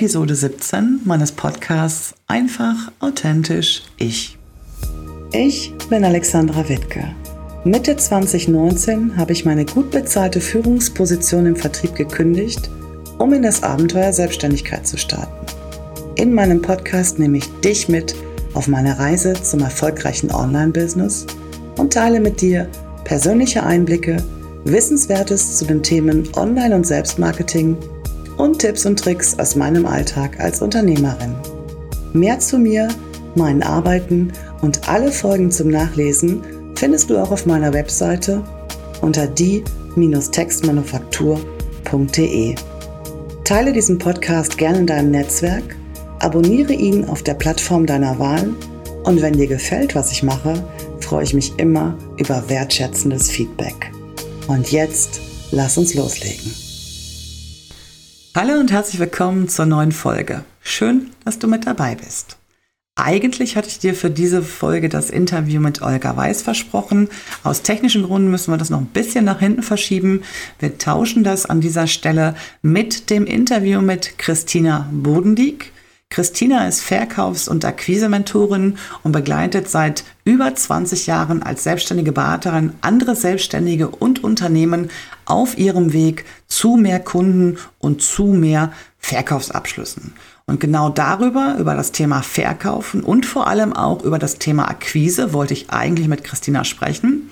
Episode 17 meines Podcasts Einfach, authentisch, ich. Ich bin Alexandra Wittke. Mitte 2019 habe ich meine gut bezahlte Führungsposition im Vertrieb gekündigt, um in das Abenteuer Selbstständigkeit zu starten. In meinem Podcast nehme ich dich mit auf meine Reise zum erfolgreichen Online-Business und teile mit dir persönliche Einblicke, Wissenswertes zu den Themen Online- und Selbstmarketing und Tipps und Tricks aus meinem Alltag als Unternehmerin. Mehr zu mir, meinen Arbeiten und alle Folgen zum Nachlesen findest du auch auf meiner Webseite unter die-textmanufaktur.de. Teile diesen Podcast gerne in deinem Netzwerk, abonniere ihn auf der Plattform deiner Wahl und wenn dir gefällt, was ich mache, freue ich mich immer über wertschätzendes Feedback. Und jetzt lass uns loslegen. Hallo und herzlich willkommen zur neuen Folge. Schön, dass du mit dabei bist. Eigentlich hatte ich dir für diese Folge das Interview mit Olga Weiß versprochen. Aus technischen Gründen müssen wir das noch ein bisschen nach hinten verschieben. Wir tauschen das an dieser Stelle mit dem Interview mit Christina Bodendieck. Christina ist Verkaufs- und Akquise-Mentorin und begleitet seit über 20 Jahren als selbstständige Beraterin andere Selbstständige und Unternehmen auf ihrem Weg zu mehr Kunden und zu mehr Verkaufsabschlüssen. Und genau darüber, über das Thema Verkaufen und vor allem auch über das Thema Akquise wollte ich eigentlich mit Christina sprechen.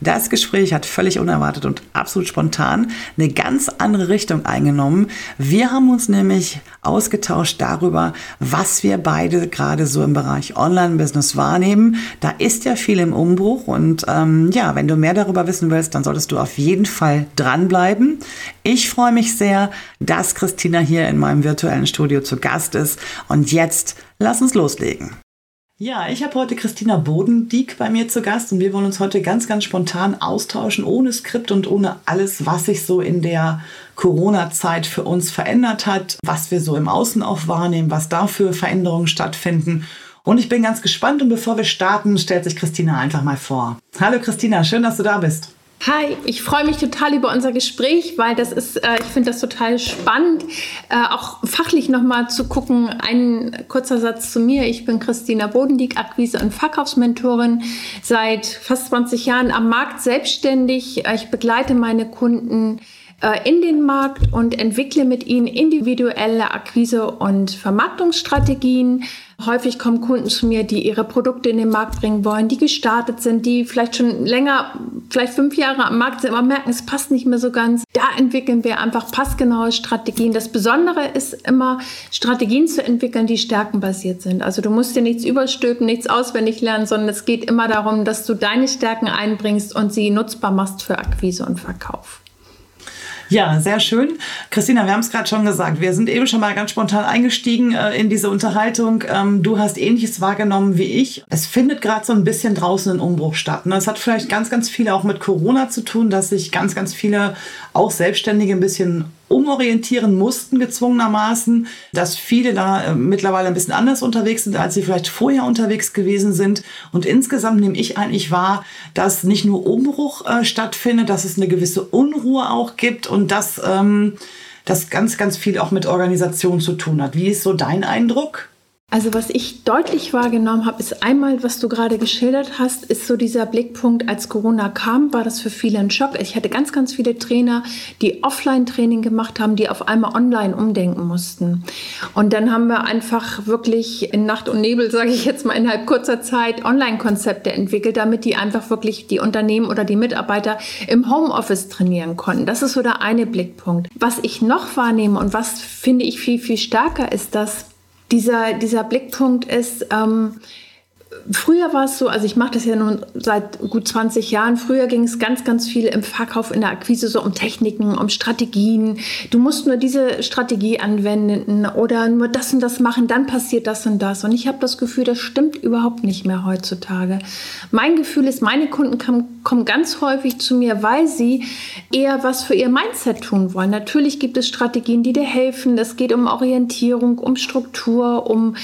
Das Gespräch hat völlig unerwartet und absolut spontan eine ganz andere Richtung eingenommen. Wir haben uns nämlich ausgetauscht darüber, was wir beide gerade so im Bereich Online-Business wahrnehmen. Da ist ja viel im Umbruch und ähm, ja, wenn du mehr darüber wissen willst, dann solltest du auf jeden Fall dranbleiben. Ich freue mich sehr, dass Christina hier in meinem virtuellen Studio zu Gast ist und jetzt lass uns loslegen. Ja, ich habe heute Christina Bodendieck bei mir zu Gast und wir wollen uns heute ganz, ganz spontan austauschen, ohne Skript und ohne alles, was sich so in der Corona-Zeit für uns verändert hat, was wir so im Außen auch wahrnehmen, was da für Veränderungen stattfinden. Und ich bin ganz gespannt und bevor wir starten, stellt sich Christina einfach mal vor. Hallo Christina, schön, dass du da bist. Hi, ich freue mich total über unser Gespräch, weil das ist, äh, ich finde das total spannend, äh, auch fachlich nochmal zu gucken. Ein kurzer Satz zu mir. Ich bin Christina Bodendieck, Akquise- und Verkaufsmentorin, seit fast 20 Jahren am Markt selbstständig. Ich begleite meine Kunden äh, in den Markt und entwickle mit ihnen individuelle Akquise- und Vermarktungsstrategien. Häufig kommen Kunden zu mir, die ihre Produkte in den Markt bringen wollen, die gestartet sind, die vielleicht schon länger, vielleicht fünf Jahre am Markt sind, aber merken, es passt nicht mehr so ganz. Da entwickeln wir einfach passgenaue Strategien. Das Besondere ist immer, Strategien zu entwickeln, die stärkenbasiert sind. Also du musst dir nichts überstülpen, nichts auswendig lernen, sondern es geht immer darum, dass du deine Stärken einbringst und sie nutzbar machst für Akquise und Verkauf. Ja, sehr schön. Christina, wir haben es gerade schon gesagt. Wir sind eben schon mal ganz spontan eingestiegen äh, in diese Unterhaltung. Ähm, du hast Ähnliches wahrgenommen wie ich. Es findet gerade so ein bisschen draußen ein Umbruch statt. Ne? Es hat vielleicht ganz, ganz viele auch mit Corona zu tun, dass sich ganz, ganz viele auch Selbstständige ein bisschen umorientieren mussten, gezwungenermaßen, dass viele da äh, mittlerweile ein bisschen anders unterwegs sind, als sie vielleicht vorher unterwegs gewesen sind. Und insgesamt nehme ich eigentlich wahr, dass nicht nur Umbruch äh, stattfindet, dass es eine gewisse Unruhe auch gibt und dass ähm, das ganz, ganz viel auch mit Organisation zu tun hat. Wie ist so dein Eindruck? Also was ich deutlich wahrgenommen habe, ist einmal, was du gerade geschildert hast, ist so dieser Blickpunkt, als Corona kam, war das für viele ein Schock. Ich hatte ganz, ganz viele Trainer, die Offline-Training gemacht haben, die auf einmal online umdenken mussten. Und dann haben wir einfach wirklich in Nacht und Nebel, sage ich jetzt mal, innerhalb kurzer Zeit Online-Konzepte entwickelt, damit die einfach wirklich die Unternehmen oder die Mitarbeiter im Homeoffice trainieren konnten. Das ist so der eine Blickpunkt. Was ich noch wahrnehme und was finde ich viel, viel stärker ist, dass dieser, dieser Blickpunkt ist, ähm, Früher war es so, also ich mache das ja nun seit gut 20 Jahren. Früher ging es ganz, ganz viel im Verkauf, in der Akquise so um Techniken, um Strategien. Du musst nur diese Strategie anwenden oder nur das und das machen, dann passiert das und das. Und ich habe das Gefühl, das stimmt überhaupt nicht mehr heutzutage. Mein Gefühl ist, meine Kunden kommen, kommen ganz häufig zu mir, weil sie eher was für ihr Mindset tun wollen. Natürlich gibt es Strategien, die dir helfen. Es geht um Orientierung, um Struktur, um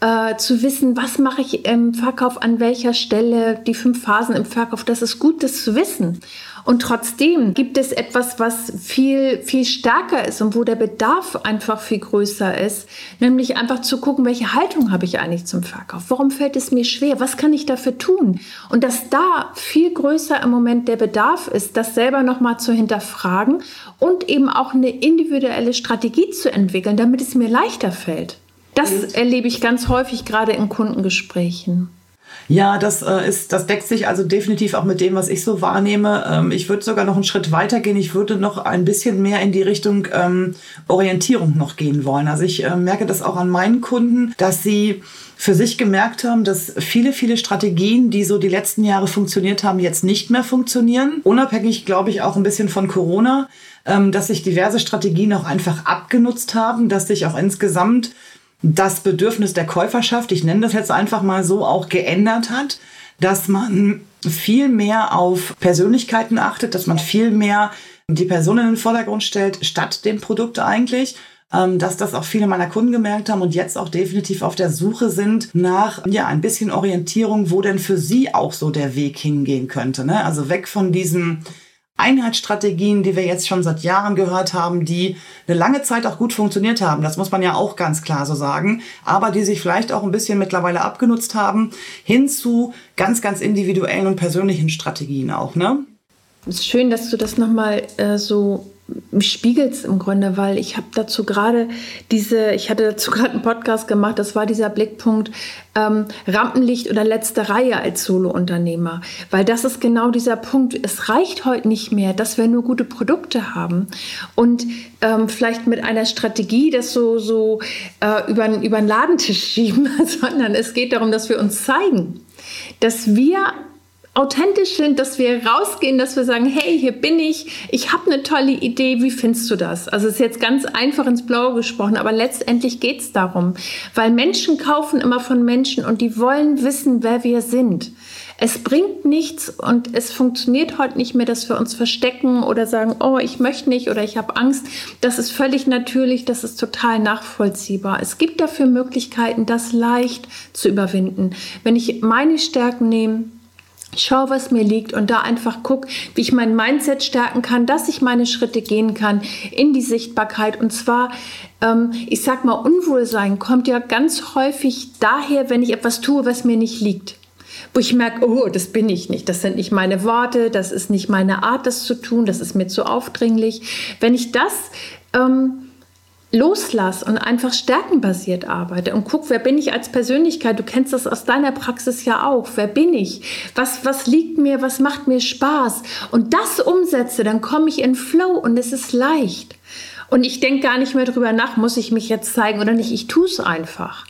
äh, zu wissen, was mache ich im Verkauf an welcher Stelle, die fünf Phasen im Verkauf, das ist gut, das zu wissen. Und trotzdem gibt es etwas, was viel, viel stärker ist und wo der Bedarf einfach viel größer ist, nämlich einfach zu gucken, welche Haltung habe ich eigentlich zum Verkauf? Warum fällt es mir schwer? Was kann ich dafür tun? Und dass da viel größer im Moment der Bedarf ist, das selber nochmal zu hinterfragen und eben auch eine individuelle Strategie zu entwickeln, damit es mir leichter fällt. Das mhm. erlebe ich ganz häufig gerade in Kundengesprächen. Ja, das äh, ist, das deckt sich also definitiv auch mit dem, was ich so wahrnehme. Ähm, ich würde sogar noch einen Schritt weiter gehen. Ich würde noch ein bisschen mehr in die Richtung ähm, Orientierung noch gehen wollen. Also ich äh, merke das auch an meinen Kunden, dass sie für sich gemerkt haben, dass viele, viele Strategien, die so die letzten Jahre funktioniert haben, jetzt nicht mehr funktionieren. Unabhängig, glaube ich, auch ein bisschen von Corona, ähm, dass sich diverse Strategien auch einfach abgenutzt haben, dass sich auch insgesamt das Bedürfnis der Käuferschaft, ich nenne das jetzt einfach mal so, auch geändert hat, dass man viel mehr auf Persönlichkeiten achtet, dass man viel mehr die Person in den Vordergrund stellt, statt dem Produkt eigentlich ähm, dass das auch viele meiner Kunden gemerkt haben und jetzt auch definitiv auf der Suche sind nach ja ein bisschen Orientierung, wo denn für sie auch so der Weg hingehen könnte. Ne? Also weg von diesem Einheitsstrategien, die wir jetzt schon seit Jahren gehört haben, die eine lange Zeit auch gut funktioniert haben. Das muss man ja auch ganz klar so sagen. Aber die sich vielleicht auch ein bisschen mittlerweile abgenutzt haben, hin zu ganz, ganz individuellen und persönlichen Strategien auch, ne? Es ist schön, dass du das nochmal äh, so spiegelt es im Grunde, weil ich habe dazu gerade diese, ich hatte dazu gerade einen Podcast gemacht, das war dieser Blickpunkt ähm, Rampenlicht oder letzte Reihe als Solo-Unternehmer, weil das ist genau dieser Punkt. Es reicht heute nicht mehr, dass wir nur gute Produkte haben und ähm, vielleicht mit einer Strategie das so, so äh, über, über den Ladentisch schieben, sondern es geht darum, dass wir uns zeigen, dass wir authentisch sind, dass wir rausgehen, dass wir sagen, hey, hier bin ich, ich habe eine tolle Idee, wie findest du das? Also es ist jetzt ganz einfach ins Blaue gesprochen, aber letztendlich geht es darum, weil Menschen kaufen immer von Menschen und die wollen wissen, wer wir sind. Es bringt nichts und es funktioniert heute nicht mehr, dass wir uns verstecken oder sagen, oh, ich möchte nicht oder ich habe Angst. Das ist völlig natürlich, das ist total nachvollziehbar. Es gibt dafür Möglichkeiten, das leicht zu überwinden. Wenn ich meine Stärken nehme, schau, was mir liegt und da einfach guck, wie ich mein Mindset stärken kann, dass ich meine Schritte gehen kann in die Sichtbarkeit. Und zwar, ähm, ich sag mal, Unwohlsein kommt ja ganz häufig daher, wenn ich etwas tue, was mir nicht liegt. Wo ich merke, oh, das bin ich nicht, das sind nicht meine Worte, das ist nicht meine Art, das zu tun, das ist mir zu aufdringlich. Wenn ich das ähm, loslass und einfach stärkenbasiert arbeite und guck, wer bin ich als Persönlichkeit? Du kennst das aus deiner Praxis ja auch. Wer bin ich? Was, was liegt mir? Was macht mir Spaß? Und das umsetze, dann komme ich in Flow und es ist leicht. Und ich denke gar nicht mehr drüber nach, muss ich mich jetzt zeigen oder nicht. Ich tue es einfach.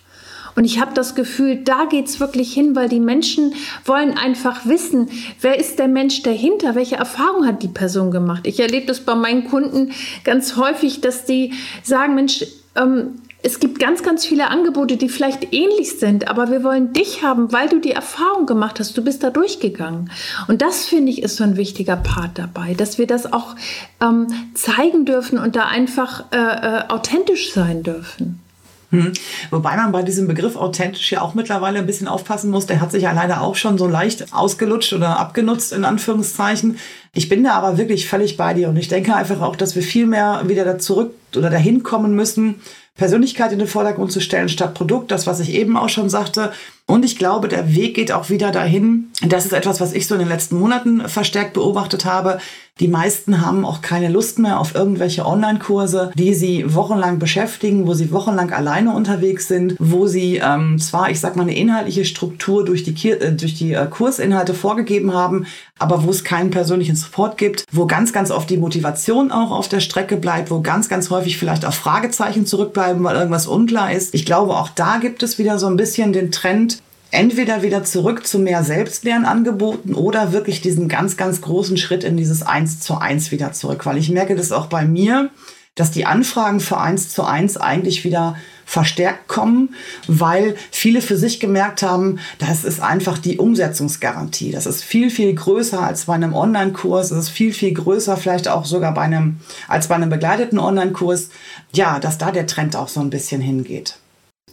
Und ich habe das Gefühl, da geht es wirklich hin, weil die Menschen wollen einfach wissen, wer ist der Mensch dahinter, welche Erfahrung hat die Person gemacht. Ich erlebe das bei meinen Kunden ganz häufig, dass die sagen, Mensch, ähm, es gibt ganz, ganz viele Angebote, die vielleicht ähnlich sind, aber wir wollen dich haben, weil du die Erfahrung gemacht hast. Du bist da durchgegangen. Und das finde ich ist so ein wichtiger Part dabei, dass wir das auch ähm, zeigen dürfen und da einfach äh, äh, authentisch sein dürfen. Hm. Wobei man bei diesem Begriff authentisch ja auch mittlerweile ein bisschen aufpassen muss. Der hat sich ja leider auch schon so leicht ausgelutscht oder abgenutzt, in Anführungszeichen. Ich bin da aber wirklich völlig bei dir und ich denke einfach auch, dass wir viel mehr wieder da zurück oder dahin kommen müssen, Persönlichkeit in den Vordergrund zu stellen statt Produkt, das, was ich eben auch schon sagte. Und ich glaube, der Weg geht auch wieder dahin. Das ist etwas, was ich so in den letzten Monaten verstärkt beobachtet habe, die meisten haben auch keine Lust mehr auf irgendwelche Online-Kurse, die sie wochenlang beschäftigen, wo sie wochenlang alleine unterwegs sind, wo sie ähm, zwar, ich sag mal, eine inhaltliche Struktur durch die, äh, durch die äh, Kursinhalte vorgegeben haben, aber wo es keinen persönlichen Support gibt, wo ganz, ganz oft die Motivation auch auf der Strecke bleibt, wo ganz, ganz häufig vielleicht auch Fragezeichen zurückbleiben, weil irgendwas unklar ist. Ich glaube, auch da gibt es wieder so ein bisschen den Trend, entweder wieder zurück zu mehr Selbstlernangeboten oder wirklich diesen ganz, ganz großen Schritt in dieses Eins zu eins wieder zurück. Weil ich merke das auch bei mir, dass die Anfragen für Eins zu eins eigentlich wieder verstärkt kommen, weil viele für sich gemerkt haben, das ist einfach die Umsetzungsgarantie. Das ist viel, viel größer als bei einem Online-Kurs. Es ist viel, viel größer vielleicht auch sogar bei einem, als bei einem begleiteten Online-Kurs. Ja, dass da der Trend auch so ein bisschen hingeht.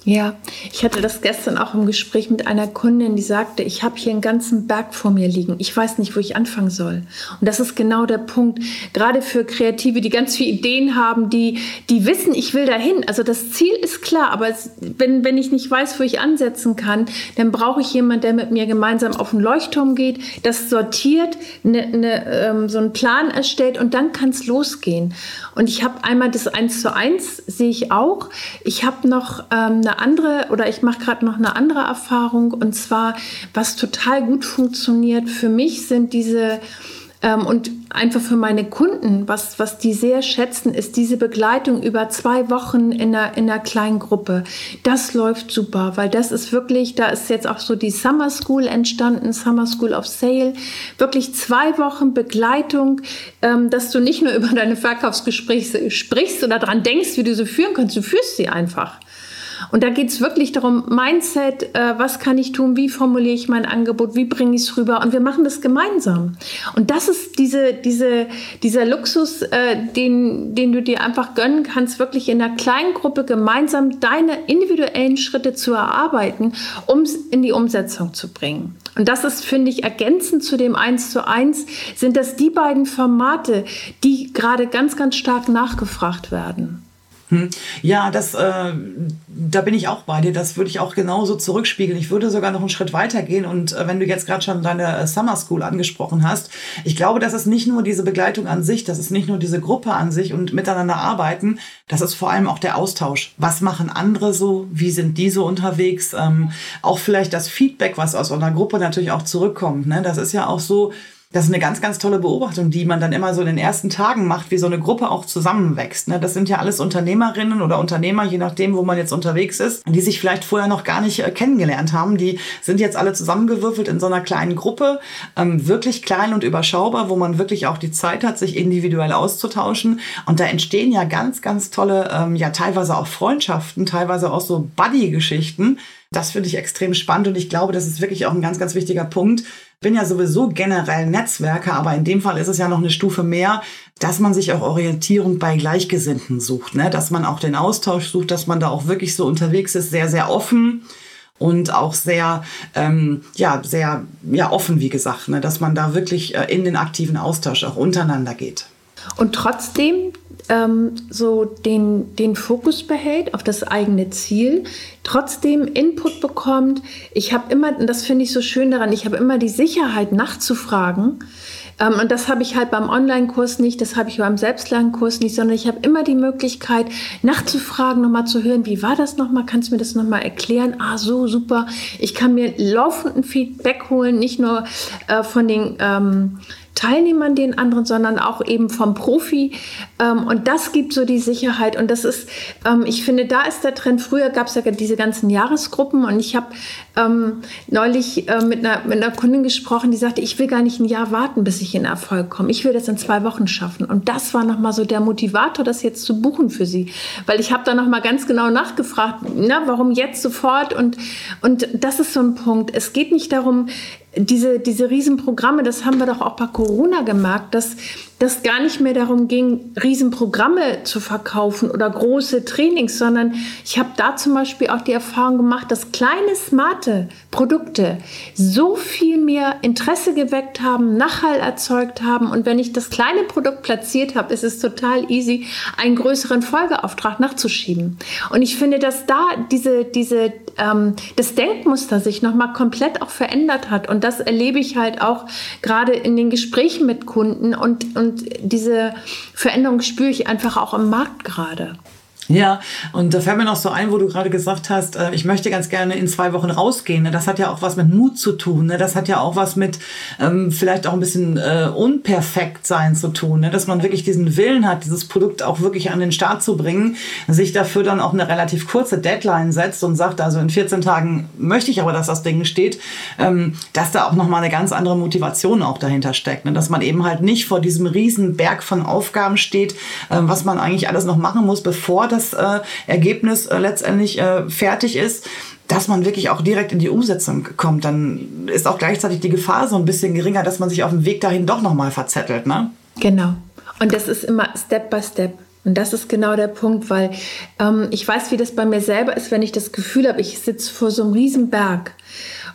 Ja, ich hatte das gestern auch im Gespräch mit einer Kundin, die sagte, ich habe hier einen ganzen Berg vor mir liegen. Ich weiß nicht, wo ich anfangen soll. Und das ist genau der Punkt. Gerade für Kreative, die ganz viele Ideen haben, die, die wissen, ich will dahin. Also das Ziel ist klar, aber es, wenn, wenn ich nicht weiß, wo ich ansetzen kann, dann brauche ich jemanden, der mit mir gemeinsam auf den Leuchtturm geht, das sortiert, ne, ne, ähm, so einen Plan erstellt und dann kann es losgehen. Und ich habe einmal das Eins zu eins, sehe ich auch. Ich habe noch ähm, eine andere oder ich mache gerade noch eine andere Erfahrung und zwar, was total gut funktioniert für mich sind diese ähm, und einfach für meine Kunden, was, was die sehr schätzen, ist diese Begleitung über zwei Wochen in einer, in einer kleinen Gruppe. Das läuft super, weil das ist wirklich, da ist jetzt auch so die Summer School entstanden, Summer School of Sale. Wirklich zwei Wochen Begleitung, ähm, dass du nicht nur über deine Verkaufsgespräche sprichst oder daran denkst, wie du sie führen kannst, du führst sie einfach. Und da geht es wirklich darum, Mindset, äh, was kann ich tun, wie formuliere ich mein Angebot, wie bringe ich es rüber und wir machen das gemeinsam. Und das ist diese, diese, dieser Luxus, äh, den, den du dir einfach gönnen kannst, wirklich in einer kleinen Gruppe gemeinsam deine individuellen Schritte zu erarbeiten, um es in die Umsetzung zu bringen. Und das ist, finde ich, ergänzend zu dem 1 zu 1, sind das die beiden Formate, die gerade ganz, ganz stark nachgefragt werden. Hm. Ja, das, äh, da bin ich auch bei dir. Das würde ich auch genauso zurückspiegeln. Ich würde sogar noch einen Schritt weiter gehen. Und äh, wenn du jetzt gerade schon deine äh, Summer School angesprochen hast, ich glaube, das ist nicht nur diese Begleitung an sich, das ist nicht nur diese Gruppe an sich und miteinander arbeiten, das ist vor allem auch der Austausch. Was machen andere so? Wie sind die so unterwegs? Ähm, auch vielleicht das Feedback, was aus einer Gruppe natürlich auch zurückkommt. Ne? Das ist ja auch so, das ist eine ganz, ganz tolle Beobachtung, die man dann immer so in den ersten Tagen macht, wie so eine Gruppe auch zusammenwächst. Ne? Das sind ja alles Unternehmerinnen oder Unternehmer, je nachdem, wo man jetzt unterwegs ist, die sich vielleicht vorher noch gar nicht äh, kennengelernt haben. Die sind jetzt alle zusammengewürfelt in so einer kleinen Gruppe, ähm, wirklich klein und überschaubar, wo man wirklich auch die Zeit hat, sich individuell auszutauschen. Und da entstehen ja ganz, ganz tolle, ähm, ja teilweise auch Freundschaften, teilweise auch so Buddy-Geschichten. Das finde ich extrem spannend und ich glaube, das ist wirklich auch ein ganz, ganz wichtiger Punkt, bin ja sowieso generell Netzwerker, aber in dem Fall ist es ja noch eine Stufe mehr, dass man sich auch Orientierung bei Gleichgesinnten sucht, ne? dass man auch den Austausch sucht, dass man da auch wirklich so unterwegs ist, sehr, sehr offen und auch sehr, ähm, ja, sehr ja, offen, wie gesagt, ne? dass man da wirklich äh, in den aktiven Austausch auch untereinander geht. Und trotzdem ähm, so den, den Fokus behält auf das eigene Ziel, trotzdem Input bekommt. Ich habe immer, und das finde ich so schön daran, ich habe immer die Sicherheit nachzufragen. Ähm, und das habe ich halt beim Online-Kurs nicht, das habe ich beim Selbstlernkurs nicht, sondern ich habe immer die Möglichkeit, nachzufragen, nochmal zu hören, wie war das nochmal, kannst du mir das nochmal erklären? Ah, so, super. Ich kann mir laufenden Feedback holen, nicht nur äh, von den... Ähm, Teilnehmern, den anderen, sondern auch eben vom Profi. Ähm, und das gibt so die Sicherheit. Und das ist, ähm, ich finde, da ist der Trend. Früher gab es ja diese ganzen Jahresgruppen und ich habe ähm, neulich äh, mit, einer, mit einer Kundin gesprochen, die sagte, ich will gar nicht ein Jahr warten, bis ich in Erfolg komme. Ich will das in zwei Wochen schaffen. Und das war nochmal so der Motivator, das jetzt zu buchen für sie. Weil ich habe da nochmal ganz genau nachgefragt, na, warum jetzt sofort? Und, und das ist so ein Punkt. Es geht nicht darum, diese, diese Riesenprogramme, das haben wir doch auch bei Corona gemerkt, dass das gar nicht mehr darum ging, Riesenprogramme zu verkaufen oder große Trainings, sondern ich habe da zum Beispiel auch die Erfahrung gemacht, dass kleine, smarte Produkte so viel mehr Interesse geweckt haben, Nachhall erzeugt haben. Und wenn ich das kleine Produkt platziert habe, ist es total easy, einen größeren Folgeauftrag nachzuschieben. Und ich finde, dass da diese, diese, ähm, das Denkmuster sich nochmal komplett auch verändert hat. Und das erlebe ich halt auch gerade in den Gesprächen mit Kunden und, und und diese Veränderung spüre ich einfach auch im Markt gerade. Ja, und da fällt mir noch so ein, wo du gerade gesagt hast, äh, ich möchte ganz gerne in zwei Wochen rausgehen. Ne? Das hat ja auch was mit Mut zu tun. Ne? Das hat ja auch was mit ähm, vielleicht auch ein bisschen äh, unperfekt sein zu tun. Ne? Dass man wirklich diesen Willen hat, dieses Produkt auch wirklich an den Start zu bringen, sich dafür dann auch eine relativ kurze Deadline setzt und sagt, also in 14 Tagen möchte ich aber, dass das Ding steht, ähm, dass da auch nochmal eine ganz andere Motivation auch dahinter steckt. Dass man eben halt nicht vor diesem riesen Berg von Aufgaben steht, äh, was man eigentlich alles noch machen muss, bevor das äh, Ergebnis äh, letztendlich äh, fertig ist, dass man wirklich auch direkt in die Umsetzung kommt, dann ist auch gleichzeitig die Gefahr so ein bisschen geringer, dass man sich auf dem Weg dahin doch nochmal verzettelt, ne? Genau. Und das ist immer Step by Step. Und das ist genau der Punkt, weil ähm, ich weiß, wie das bei mir selber ist, wenn ich das Gefühl habe, ich sitze vor so einem riesen Berg.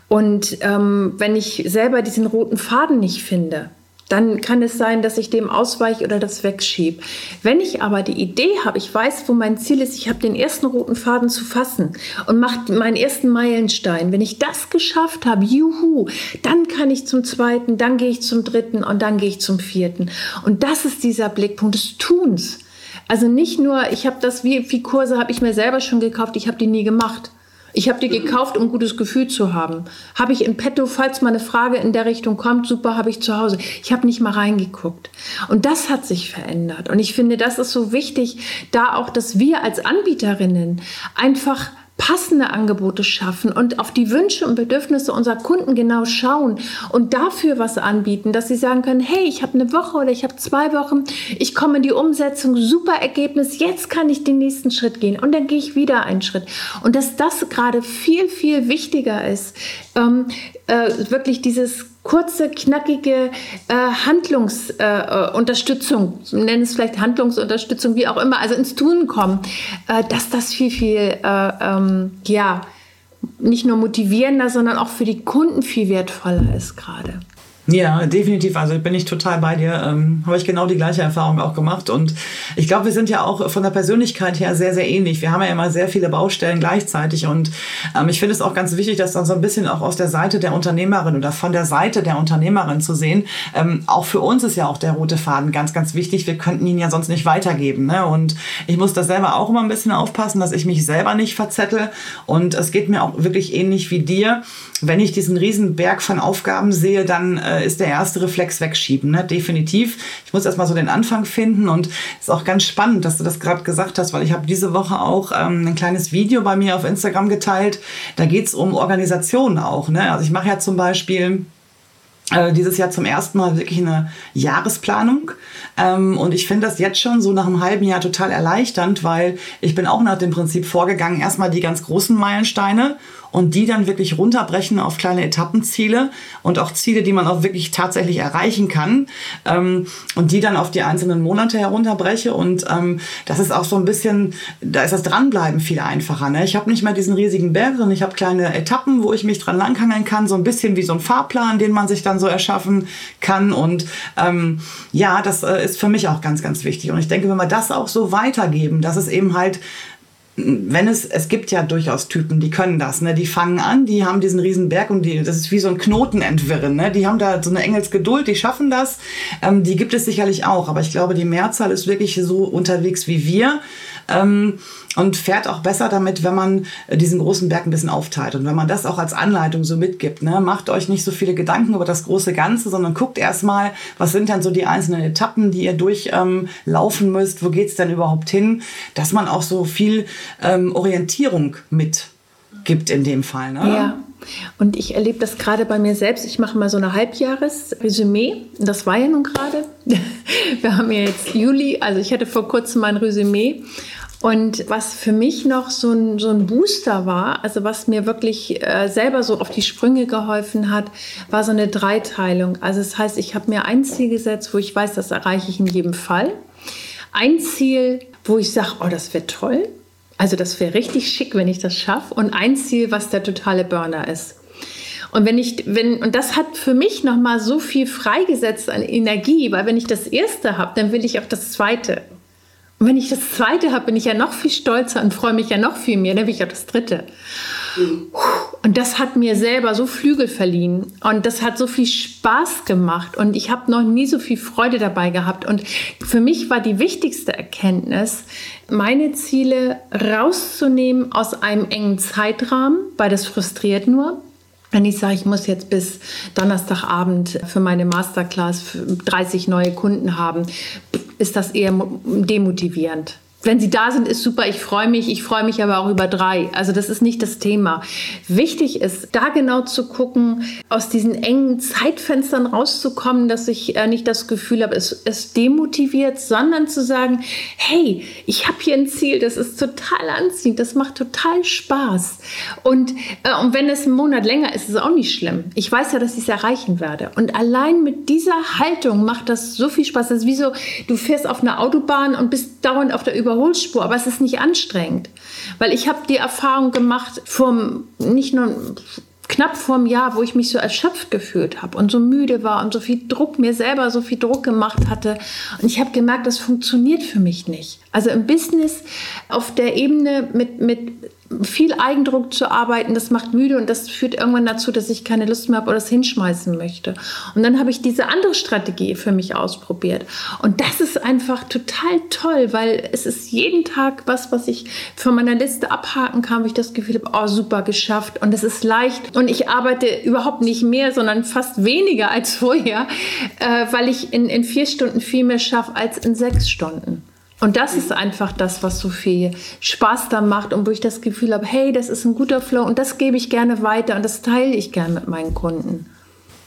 Und ähm, wenn ich selber diesen roten Faden nicht finde, dann kann es sein, dass ich dem ausweiche oder das wegschiebe. Wenn ich aber die Idee habe, ich weiß, wo mein Ziel ist, ich habe den ersten roten Faden zu fassen und mache meinen ersten Meilenstein. Wenn ich das geschafft habe, juhu, dann kann ich zum zweiten, dann gehe ich zum dritten und dann gehe ich zum vierten. Und das ist dieser Blickpunkt des Tuns. Also nicht nur, ich habe das, wie viele Kurse habe ich mir selber schon gekauft, ich habe die nie gemacht. Ich habe die gekauft, um ein gutes Gefühl zu haben. Habe ich in petto, falls mal eine Frage in der Richtung kommt, super, habe ich zu Hause. Ich habe nicht mal reingeguckt. Und das hat sich verändert. Und ich finde, das ist so wichtig, da auch, dass wir als Anbieterinnen einfach passende Angebote schaffen und auf die Wünsche und Bedürfnisse unserer Kunden genau schauen und dafür was anbieten, dass sie sagen können, hey, ich habe eine Woche oder ich habe zwei Wochen, ich komme in die Umsetzung, super Ergebnis, jetzt kann ich den nächsten Schritt gehen und dann gehe ich wieder einen Schritt. Und dass das gerade viel, viel wichtiger ist, ähm, äh, wirklich dieses kurze, knackige äh, Handlungsunterstützung, äh, nennen es vielleicht Handlungsunterstützung, wie auch immer, also ins Tun kommen, äh, dass das viel, viel, äh, ähm, ja, nicht nur motivierender, sondern auch für die Kunden viel wertvoller ist gerade. Ja, definitiv. Also bin ich total bei dir. Ähm, Habe ich genau die gleiche Erfahrung auch gemacht. Und ich glaube, wir sind ja auch von der Persönlichkeit her sehr, sehr ähnlich. Wir haben ja immer sehr viele Baustellen gleichzeitig. Und ähm, ich finde es auch ganz wichtig, das dann so ein bisschen auch aus der Seite der Unternehmerin oder von der Seite der Unternehmerin zu sehen. Ähm, auch für uns ist ja auch der rote Faden ganz, ganz wichtig. Wir könnten ihn ja sonst nicht weitergeben. Ne? Und ich muss da selber auch immer ein bisschen aufpassen, dass ich mich selber nicht verzettel. Und es geht mir auch wirklich ähnlich wie dir. Wenn ich diesen riesen Berg von Aufgaben sehe, dann äh, ist der erste Reflex wegschieben, ne? definitiv. Ich muss erstmal so den Anfang finden und es ist auch ganz spannend, dass du das gerade gesagt hast, weil ich habe diese Woche auch ähm, ein kleines Video bei mir auf Instagram geteilt. Da geht es um Organisation auch. Ne? Also ich mache ja zum Beispiel äh, dieses Jahr zum ersten Mal wirklich eine Jahresplanung. Ähm, und ich finde das jetzt schon so nach einem halben Jahr total erleichternd, weil ich bin auch nach dem Prinzip vorgegangen, erstmal die ganz großen Meilensteine und die dann wirklich runterbrechen auf kleine Etappenziele und auch Ziele, die man auch wirklich tatsächlich erreichen kann ähm, und die dann auf die einzelnen Monate herunterbreche und ähm, das ist auch so ein bisschen, da ist das Dranbleiben viel einfacher. Ne? Ich habe nicht mehr diesen riesigen Berg, sondern ich habe kleine Etappen, wo ich mich dran langhangeln kann, so ein bisschen wie so ein Fahrplan, den man sich dann so erschaffen kann und ähm, ja, das äh, ist für mich auch ganz, ganz wichtig und ich denke, wenn wir das auch so weitergeben, dass es eben halt wenn es, es gibt ja durchaus Typen, die können das, ne? Die fangen an, die haben diesen riesen Berg und die, das ist wie so ein Knoten entwirren, ne? Die haben da so eine Engelsgeduld, die schaffen das. Ähm, die gibt es sicherlich auch, aber ich glaube, die Mehrzahl ist wirklich so unterwegs wie wir ähm, und fährt auch besser damit, wenn man äh, diesen großen Berg ein bisschen aufteilt und wenn man das auch als Anleitung so mitgibt. Ne? Macht euch nicht so viele Gedanken über das große Ganze, sondern guckt erstmal, was sind denn so die einzelnen Etappen, die ihr durchlaufen ähm, müsst, wo geht's denn überhaupt hin, dass man auch so viel ähm, Orientierung mitgibt in dem Fall. Ne? Ja. Und ich erlebe das gerade bei mir selbst. Ich mache mal so eine Halbjahresresümee. Das war ja nun gerade. Wir haben ja jetzt Juli, also ich hatte vor kurzem mein Resümee. Und was für mich noch so ein, so ein Booster war, also was mir wirklich äh, selber so auf die Sprünge geholfen hat, war so eine Dreiteilung. Also das heißt, ich habe mir ein Ziel gesetzt, wo ich weiß, das erreiche ich in jedem Fall. Ein Ziel, wo ich sage, oh, das wäre toll. Also das wäre richtig schick, wenn ich das schaffe. Und ein Ziel, was der totale Burner ist. Und wenn ich, wenn, und das hat für mich nochmal so viel freigesetzt an Energie, weil wenn ich das erste habe, dann will ich auch das zweite. Und wenn ich das zweite habe, bin ich ja noch viel stolzer und freue mich ja noch viel mehr, dann will ich auch das dritte. Und das hat mir selber so Flügel verliehen und das hat so viel Spaß gemacht und ich habe noch nie so viel Freude dabei gehabt. Und für mich war die wichtigste Erkenntnis, meine Ziele rauszunehmen aus einem engen Zeitrahmen, weil das frustriert nur. Wenn ich sage, ich muss jetzt bis Donnerstagabend für meine Masterclass 30 neue Kunden haben, ist das eher demotivierend. Wenn sie da sind, ist super, ich freue mich. Ich freue mich aber auch über drei. Also das ist nicht das Thema. Wichtig ist, da genau zu gucken, aus diesen engen Zeitfenstern rauszukommen, dass ich äh, nicht das Gefühl habe, es, es demotiviert, sondern zu sagen, hey, ich habe hier ein Ziel, das ist total anziehend, das macht total Spaß. Und, äh, und wenn es einen Monat länger ist, ist es auch nicht schlimm. Ich weiß ja, dass ich es erreichen werde. Und allein mit dieser Haltung macht das so viel Spaß. Das ist wie so, du fährst auf einer Autobahn und bist dauernd auf der Über Überholspur, aber es ist nicht anstrengend. Weil ich habe die Erfahrung gemacht, vom, nicht nur knapp vor einem Jahr, wo ich mich so erschöpft gefühlt habe und so müde war und so viel Druck mir selber so viel Druck gemacht hatte. Und ich habe gemerkt, das funktioniert für mich nicht. Also im Business auf der Ebene mit, mit viel Eigendruck zu arbeiten, das macht müde und das führt irgendwann dazu, dass ich keine Lust mehr habe oder das hinschmeißen möchte. Und dann habe ich diese andere Strategie für mich ausprobiert. Und das ist einfach total toll, weil es ist jeden Tag was, was ich von meiner Liste abhaken kann, wo ich das Gefühl habe, oh super geschafft und es ist leicht und ich arbeite überhaupt nicht mehr, sondern fast weniger als vorher, äh, weil ich in, in vier Stunden viel mehr schaffe als in sechs Stunden. Und das ist einfach das, was so viel Spaß da macht und wo ich das Gefühl habe, hey, das ist ein guter Flow und das gebe ich gerne weiter und das teile ich gerne mit meinen Kunden.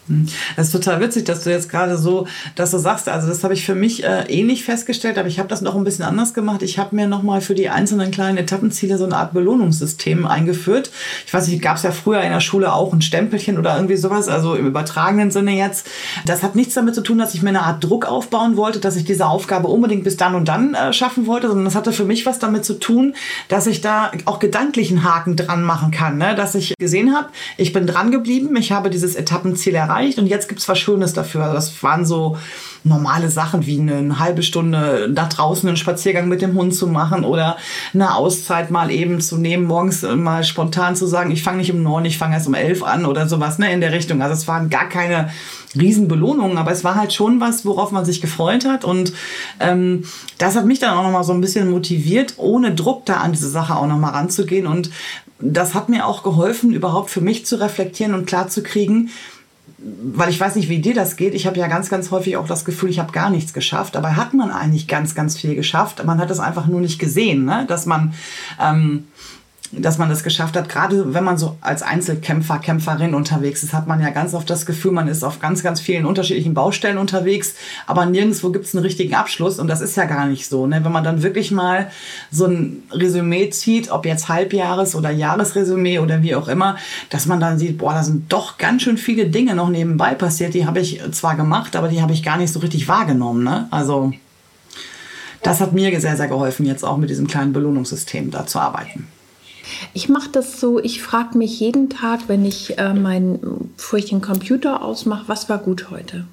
Hm. Das ist total witzig, dass du jetzt gerade so, dass du sagst, also das habe ich für mich äh, ähnlich festgestellt, aber ich habe das noch ein bisschen anders gemacht. Ich habe mir nochmal für die einzelnen kleinen Etappenziele so eine Art Belohnungssystem eingeführt. Ich weiß nicht, gab es ja früher in der Schule auch ein Stempelchen oder irgendwie sowas, also im übertragenen Sinne jetzt. Das hat nichts damit zu tun, dass ich mir eine Art Druck aufbauen wollte, dass ich diese Aufgabe unbedingt bis dann und dann äh, schaffen wollte, sondern das hatte für mich was damit zu tun, dass ich da auch gedanklichen Haken dran machen kann, ne? dass ich gesehen habe, ich bin dran geblieben, ich habe dieses Etappenziel erreicht erreicht und jetzt gibt es was Schönes dafür. Also das waren so normale Sachen wie eine halbe Stunde nach draußen einen Spaziergang mit dem Hund zu machen oder eine Auszeit mal eben zu nehmen, morgens mal spontan zu sagen, ich fange nicht um neun, ich fange erst um elf an oder sowas ne, in der Richtung. Also es waren gar keine Riesenbelohnungen, aber es war halt schon was, worauf man sich gefreut hat und ähm, das hat mich dann auch nochmal so ein bisschen motiviert, ohne Druck da an diese Sache auch nochmal ranzugehen und das hat mir auch geholfen, überhaupt für mich zu reflektieren und klar zu kriegen, weil ich weiß nicht, wie dir das geht. Ich habe ja ganz, ganz häufig auch das Gefühl, ich habe gar nichts geschafft. Dabei hat man eigentlich ganz, ganz viel geschafft. Man hat es einfach nur nicht gesehen, ne? dass man ähm, dass man das geschafft hat. Gerade wenn man so als Einzelkämpfer, Kämpferin unterwegs ist, hat man ja ganz oft das Gefühl, man ist auf ganz, ganz vielen unterschiedlichen Baustellen unterwegs, aber nirgendwo gibt es einen richtigen Abschluss und das ist ja gar nicht so. Ne? Wenn man dann wirklich mal so ein Resümee zieht, ob jetzt Halbjahres- oder Jahresresümee oder wie auch immer, dass man dann sieht, boah, da sind doch ganz schön viele Dinge noch nebenbei passiert, die habe ich zwar gemacht, aber die habe ich gar nicht so richtig wahrgenommen. Ne? Also das hat mir sehr, sehr geholfen, jetzt auch mit diesem kleinen Belohnungssystem da zu arbeiten. Ich mache das so, ich frage mich jeden Tag, wenn ich äh, meinen, bevor den Computer ausmache, was war gut heute?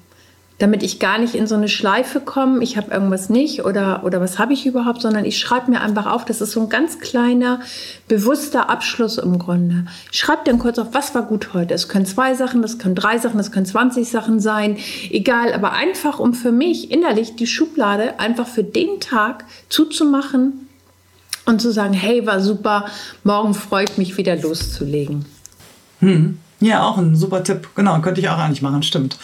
Damit ich gar nicht in so eine Schleife komme, ich habe irgendwas nicht oder, oder was habe ich überhaupt, sondern ich schreibe mir einfach auf, das ist so ein ganz kleiner, bewusster Abschluss im Grunde. Ich schreibe dann kurz auf, was war gut heute. Es können zwei Sachen, das können drei Sachen, das können 20 Sachen sein, egal, aber einfach, um für mich innerlich die Schublade einfach für den Tag zuzumachen und zu sagen, hey, war super, morgen freue ich mich wieder loszulegen. Hm. Ja, auch ein super Tipp. Genau, könnte ich auch eigentlich machen, stimmt.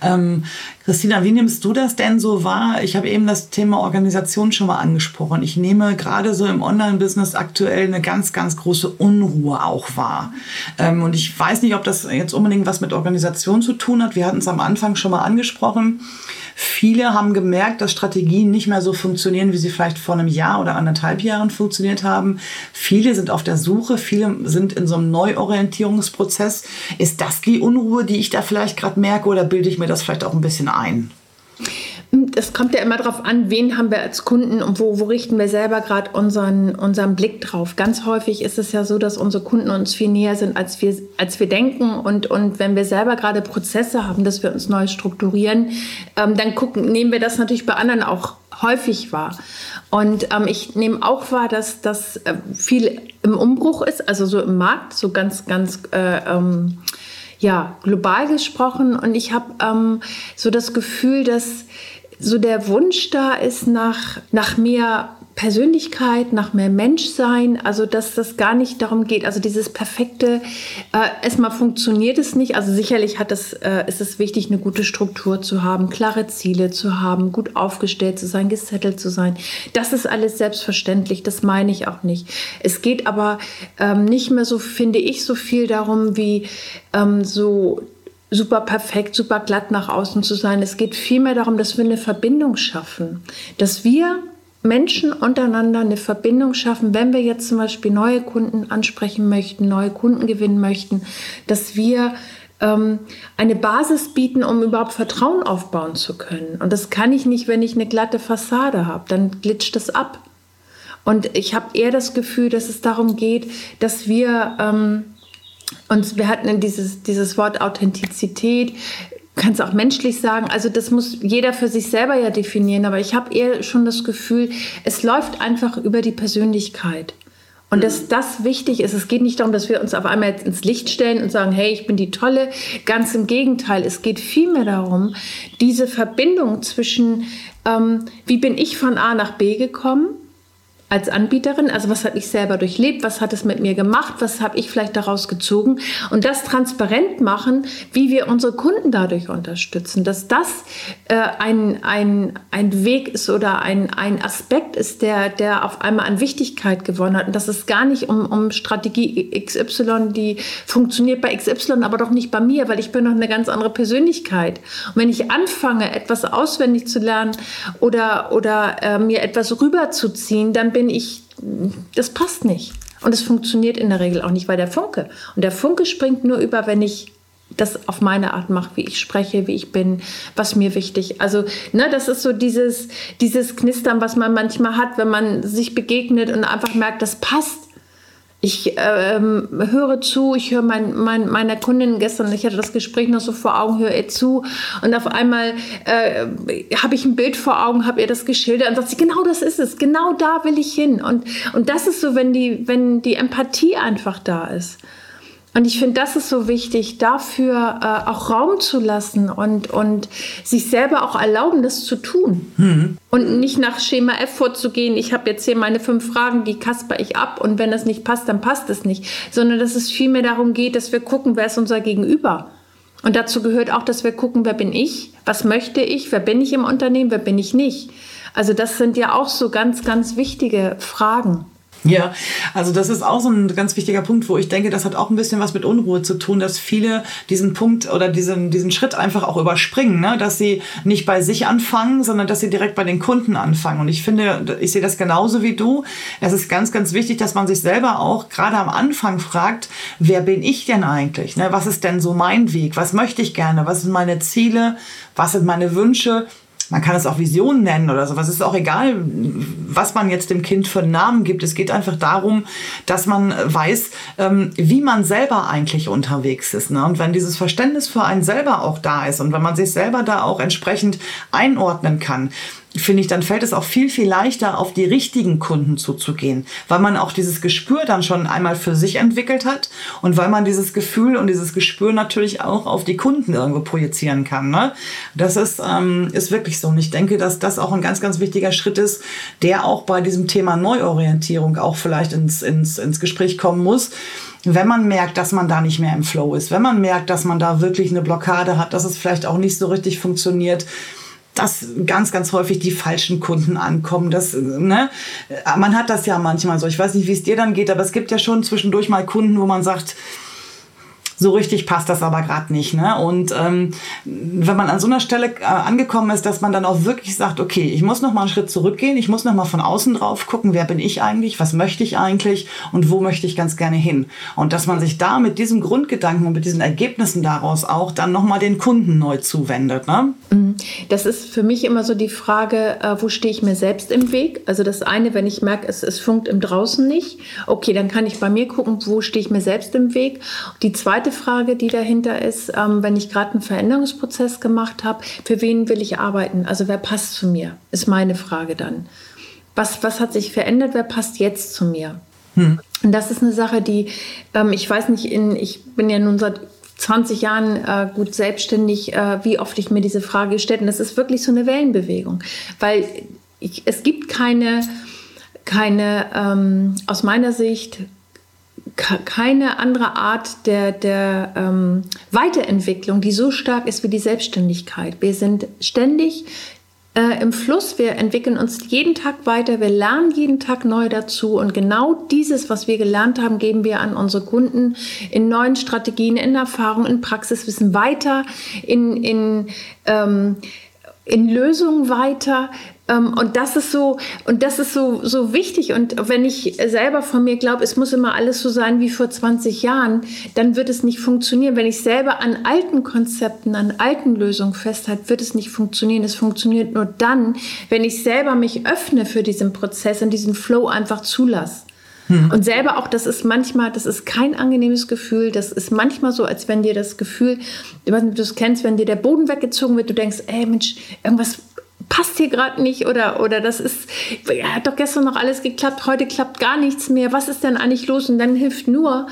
Ähm, Christina, wie nimmst du das denn so wahr? Ich habe eben das Thema Organisation schon mal angesprochen. Ich nehme gerade so im Online-Business aktuell eine ganz, ganz große Unruhe auch wahr. Ähm, und ich weiß nicht, ob das jetzt unbedingt was mit Organisation zu tun hat. Wir hatten es am Anfang schon mal angesprochen. Viele haben gemerkt, dass Strategien nicht mehr so funktionieren, wie sie vielleicht vor einem Jahr oder anderthalb Jahren funktioniert haben. Viele sind auf der Suche, viele sind in so einem Neuorientierungsprozess. Ist das die Unruhe, die ich da vielleicht gerade merke oder bilde ich mir das vielleicht auch ein bisschen ein? Das kommt ja immer darauf an, wen haben wir als Kunden und wo, wo richten wir selber gerade unseren, unseren Blick drauf. Ganz häufig ist es ja so, dass unsere Kunden uns viel näher sind, als wir, als wir denken. Und, und wenn wir selber gerade Prozesse haben, dass wir uns neu strukturieren, ähm, dann gucken, nehmen wir das natürlich bei anderen auch häufig wahr. Und ähm, ich nehme auch wahr, dass das äh, viel im Umbruch ist, also so im Markt, so ganz, ganz äh, ähm, ja, global gesprochen. Und ich habe ähm, so das Gefühl, dass so der Wunsch da ist nach, nach mehr Persönlichkeit, nach mehr Menschsein, also dass das gar nicht darum geht, also dieses perfekte, äh, erstmal funktioniert es nicht, also sicherlich hat es, äh, ist es wichtig, eine gute Struktur zu haben, klare Ziele zu haben, gut aufgestellt zu sein, gesettelt zu sein. Das ist alles selbstverständlich, das meine ich auch nicht. Es geht aber ähm, nicht mehr so, finde ich, so viel darum, wie ähm, so super perfekt, super glatt nach außen zu sein. Es geht vielmehr darum, dass wir eine Verbindung schaffen, dass wir Menschen untereinander eine Verbindung schaffen, wenn wir jetzt zum Beispiel neue Kunden ansprechen möchten, neue Kunden gewinnen möchten, dass wir ähm, eine Basis bieten, um überhaupt Vertrauen aufbauen zu können. Und das kann ich nicht, wenn ich eine glatte Fassade habe. Dann glitscht das ab. Und ich habe eher das Gefühl, dass es darum geht, dass wir ähm, uns, wir hatten dieses, dieses Wort Authentizität, kannst auch menschlich sagen. Also das muss jeder für sich selber ja definieren. Aber ich habe eher schon das Gefühl, es läuft einfach über die Persönlichkeit. Und dass mhm. das wichtig ist. Es geht nicht darum, dass wir uns auf einmal jetzt ins Licht stellen und sagen, hey, ich bin die Tolle. Ganz im Gegenteil. Es geht vielmehr darum, diese Verbindung zwischen, ähm, wie bin ich von A nach B gekommen als Anbieterin, also was habe ich selber durchlebt, was hat es mit mir gemacht, was habe ich vielleicht daraus gezogen? Und das transparent machen, wie wir unsere Kunden dadurch unterstützen, dass das äh, ein, ein, ein Weg ist oder ein, ein Aspekt ist, der, der auf einmal an Wichtigkeit gewonnen hat. Und dass es gar nicht um, um Strategie XY, die funktioniert bei XY, aber doch nicht bei mir, weil ich bin noch eine ganz andere Persönlichkeit. Und wenn ich anfange, etwas auswendig zu lernen oder, oder äh, mir etwas rüberzuziehen, dann bin bin ich, das passt nicht. Und es funktioniert in der Regel auch nicht, weil der Funke. Und der Funke springt nur über, wenn ich das auf meine Art mache, wie ich spreche, wie ich bin, was mir wichtig. Also, ne, das ist so dieses, dieses Knistern, was man manchmal hat, wenn man sich begegnet und einfach merkt, das passt. Ich ähm, höre zu, ich höre mein, mein, meiner Kundin gestern, ich hatte das Gespräch noch so vor Augen, höre ihr zu und auf einmal äh, habe ich ein Bild vor Augen, habe ihr das geschildert und sagt sie, genau das ist es, genau da will ich hin. Und, und das ist so, wenn die, wenn die Empathie einfach da ist. Und ich finde, das ist so wichtig, dafür äh, auch Raum zu lassen und, und sich selber auch erlauben, das zu tun. Mhm. Und nicht nach Schema F vorzugehen, ich habe jetzt hier meine fünf Fragen, die kasper ich ab und wenn das nicht passt, dann passt es nicht. Sondern dass es vielmehr darum geht, dass wir gucken, wer ist unser Gegenüber. Und dazu gehört auch, dass wir gucken, wer bin ich, was möchte ich, wer bin ich im Unternehmen, wer bin ich nicht. Also das sind ja auch so ganz, ganz wichtige Fragen. Ja, also das ist auch so ein ganz wichtiger Punkt, wo ich denke, das hat auch ein bisschen was mit Unruhe zu tun, dass viele diesen Punkt oder diesen, diesen Schritt einfach auch überspringen, ne? dass sie nicht bei sich anfangen, sondern dass sie direkt bei den Kunden anfangen. Und ich finde, ich sehe das genauso wie du. Es ist ganz, ganz wichtig, dass man sich selber auch gerade am Anfang fragt, wer bin ich denn eigentlich? Ne? Was ist denn so mein Weg? Was möchte ich gerne? Was sind meine Ziele? Was sind meine Wünsche? Man kann es auch Vision nennen oder sowas. Es ist auch egal, was man jetzt dem Kind für einen Namen gibt. Es geht einfach darum, dass man weiß, ähm, wie man selber eigentlich unterwegs ist. Ne? Und wenn dieses Verständnis für einen selber auch da ist und wenn man sich selber da auch entsprechend einordnen kann, finde ich, dann fällt es auch viel, viel leichter, auf die richtigen Kunden zuzugehen, weil man auch dieses Gespür dann schon einmal für sich entwickelt hat und weil man dieses Gefühl und dieses Gespür natürlich auch auf die Kunden irgendwo projizieren kann. Ne? Das ist, ähm, ist wirklich so. Und ich denke, dass das auch ein ganz, ganz wichtiger Schritt ist, der auch bei diesem Thema Neuorientierung auch vielleicht ins, ins, ins Gespräch kommen muss wenn man merkt, dass man da nicht mehr im Flow ist, wenn man merkt, dass man da wirklich eine Blockade hat, dass es vielleicht auch nicht so richtig funktioniert, dass ganz, ganz häufig die falschen Kunden ankommen. Das, ne? Man hat das ja manchmal so. Ich weiß nicht, wie es dir dann geht, aber es gibt ja schon zwischendurch mal Kunden, wo man sagt, so richtig passt das aber gerade nicht. Ne? Und ähm, wenn man an so einer Stelle äh, angekommen ist, dass man dann auch wirklich sagt, okay, ich muss noch mal einen Schritt zurückgehen, ich muss noch mal von außen drauf gucken, wer bin ich eigentlich, was möchte ich eigentlich und wo möchte ich ganz gerne hin. Und dass man sich da mit diesem Grundgedanken und mit diesen Ergebnissen daraus auch dann noch mal den Kunden neu zuwendet. Ne? Mhm. Das ist für mich immer so die Frage, äh, wo stehe ich mir selbst im Weg? Also das eine, wenn ich merke, es, es funkt im Draußen nicht, okay, dann kann ich bei mir gucken, wo stehe ich mir selbst im Weg. Die zweite Frage, die dahinter ist, ähm, wenn ich gerade einen Veränderungsprozess gemacht habe, für wen will ich arbeiten? Also wer passt zu mir? Ist meine Frage dann. Was, was hat sich verändert? Wer passt jetzt zu mir? Hm. Und das ist eine Sache, die, ähm, ich weiß nicht, in, ich bin ja nun seit 20 Jahren äh, gut selbstständig, äh, wie oft ich mir diese Frage gestellt. Und das ist wirklich so eine Wellenbewegung. Weil ich, es gibt keine keine, ähm, aus meiner Sicht, keine andere Art der, der ähm, Weiterentwicklung, die so stark ist wie die Selbstständigkeit. Wir sind ständig äh, im Fluss, wir entwickeln uns jeden Tag weiter, wir lernen jeden Tag neu dazu und genau dieses, was wir gelernt haben, geben wir an unsere Kunden in neuen Strategien, in Erfahrung, in Praxiswissen weiter, in, in ähm, in Lösungen weiter. Ähm, und das ist so, und das ist so, so wichtig. Und wenn ich selber von mir glaube, es muss immer alles so sein wie vor 20 Jahren, dann wird es nicht funktionieren. Wenn ich selber an alten Konzepten, an alten Lösungen festhalte, wird es nicht funktionieren. Es funktioniert nur dann, wenn ich selber mich öffne für diesen Prozess und diesen Flow einfach zulasse. Hm. Und selber auch, das ist manchmal, das ist kein angenehmes Gefühl. Das ist manchmal so, als wenn dir das Gefühl, ich weiß nicht, ob du es kennst, wenn dir der Boden weggezogen wird, du denkst, ey Mensch, irgendwas passt hier gerade nicht oder, oder das ist, ja, hat doch gestern noch alles geklappt, heute klappt gar nichts mehr. Was ist denn eigentlich los? Und dann hilft nur,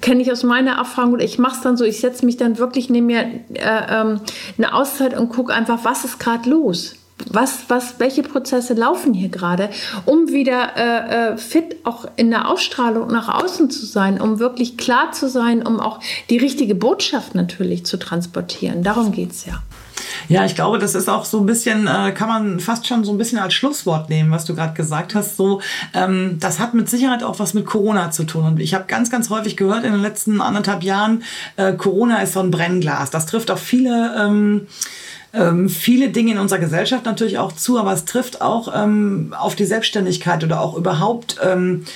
kenne ich aus meiner Erfahrung, ich mache es dann so, ich setze mich dann wirklich, nehme mir äh, ähm, eine Auszeit und gucke einfach, was ist gerade los was, was, welche Prozesse laufen hier gerade, um wieder äh, äh, fit auch in der Ausstrahlung nach außen zu sein, um wirklich klar zu sein, um auch die richtige Botschaft natürlich zu transportieren. Darum geht es ja. Ja, ich glaube, das ist auch so ein bisschen, äh, kann man fast schon so ein bisschen als Schlusswort nehmen, was du gerade gesagt hast. So, ähm, das hat mit Sicherheit auch was mit Corona zu tun. Und ich habe ganz, ganz häufig gehört in den letzten anderthalb Jahren, äh, Corona ist so ein Brennglas. Das trifft auch viele. Ähm, ähm, viele Dinge in unserer Gesellschaft natürlich auch zu, aber es trifft auch ähm, auf die Selbstständigkeit oder auch überhaupt ähm,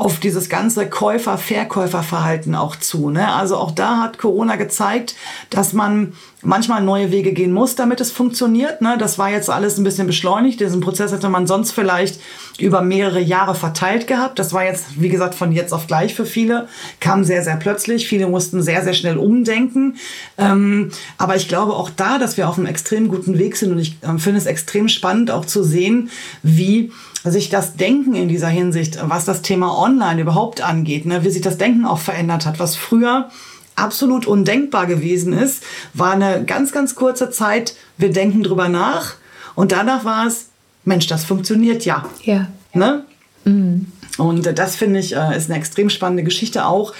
auf dieses ganze Käufer-Verkäufer-Verhalten auch zu. Ne? Also auch da hat Corona gezeigt, dass man manchmal neue Wege gehen muss, damit es funktioniert. Ne? Das war jetzt alles ein bisschen beschleunigt. Diesen Prozess hätte man sonst vielleicht über mehrere Jahre verteilt gehabt. Das war jetzt, wie gesagt, von jetzt auf gleich für viele. Kam sehr, sehr plötzlich. Viele mussten sehr, sehr schnell umdenken. Ähm, aber ich glaube auch da, dass wir auf einem extrem guten Weg sind. Und ich äh, finde es extrem spannend auch zu sehen, wie sich das Denken in dieser Hinsicht, was das Thema Online überhaupt angeht, ne, wie sich das Denken auch verändert hat, was früher absolut undenkbar gewesen ist, war eine ganz, ganz kurze Zeit, wir denken drüber nach und danach war es, Mensch, das funktioniert ja. Ja. Ne? Mhm. Und das finde ich äh, ist eine extrem spannende Geschichte auch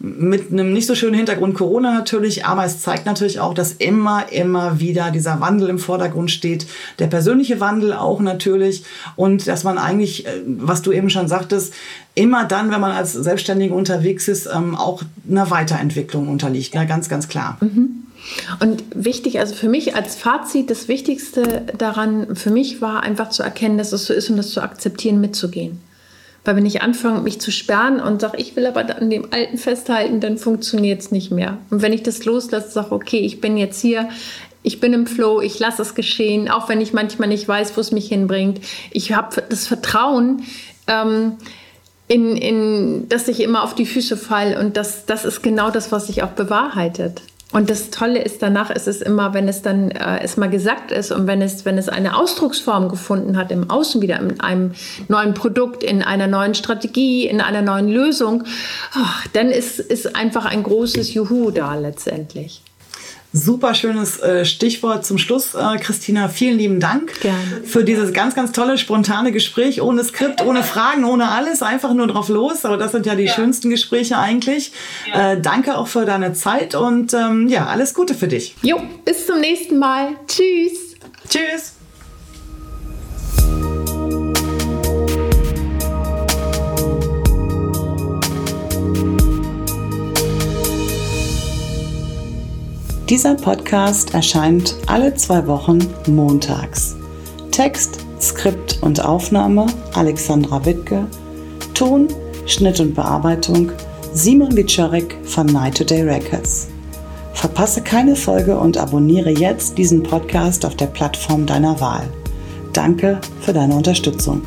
mit einem nicht so schönen Hintergrund Corona natürlich, aber es zeigt natürlich auch, dass immer, immer wieder dieser Wandel im Vordergrund steht, der persönliche Wandel auch natürlich und dass man eigentlich, äh, was du eben schon sagtest, immer dann, wenn man als Selbstständige unterwegs ist, ähm, auch einer Weiterentwicklung unterliegt, ne? ganz, ganz klar. Mhm. Und wichtig, also für mich als Fazit, das Wichtigste daran für mich war einfach zu erkennen, dass es so ist und das zu akzeptieren, mitzugehen. Weil wenn ich anfange, mich zu sperren und sage, ich will aber an dem Alten festhalten, dann funktioniert es nicht mehr. Und wenn ich das loslasse, sage, okay, ich bin jetzt hier, ich bin im Flow, ich lasse es geschehen, auch wenn ich manchmal nicht weiß, wo es mich hinbringt. Ich habe das Vertrauen, ähm, in, in, dass ich immer auf die Füße falle und das, das ist genau das, was sich auch bewahrheitet. Und das Tolle ist danach ist es immer, wenn es dann äh, erstmal gesagt ist und wenn es, wenn es eine Ausdrucksform gefunden hat im Außen wieder, in einem neuen Produkt, in einer neuen Strategie, in einer neuen Lösung, oh, dann ist, ist einfach ein großes Juhu da letztendlich. Super schönes äh, Stichwort zum Schluss, äh, Christina. Vielen lieben Dank Gerne. für dieses ganz, ganz tolle, spontane Gespräch, ohne Skript, ohne Fragen, ohne alles, einfach nur drauf los. Aber das sind ja die ja. schönsten Gespräche eigentlich. Ja. Äh, danke auch für deine Zeit und ähm, ja, alles Gute für dich. Jo, bis zum nächsten Mal. Tschüss. Tschüss. Dieser Podcast erscheint alle zwei Wochen montags. Text, Skript und Aufnahme Alexandra Wittke. Ton, Schnitt und Bearbeitung Simon Wiczorek von Night Today Records. Verpasse keine Folge und abonniere jetzt diesen Podcast auf der Plattform deiner Wahl. Danke für deine Unterstützung.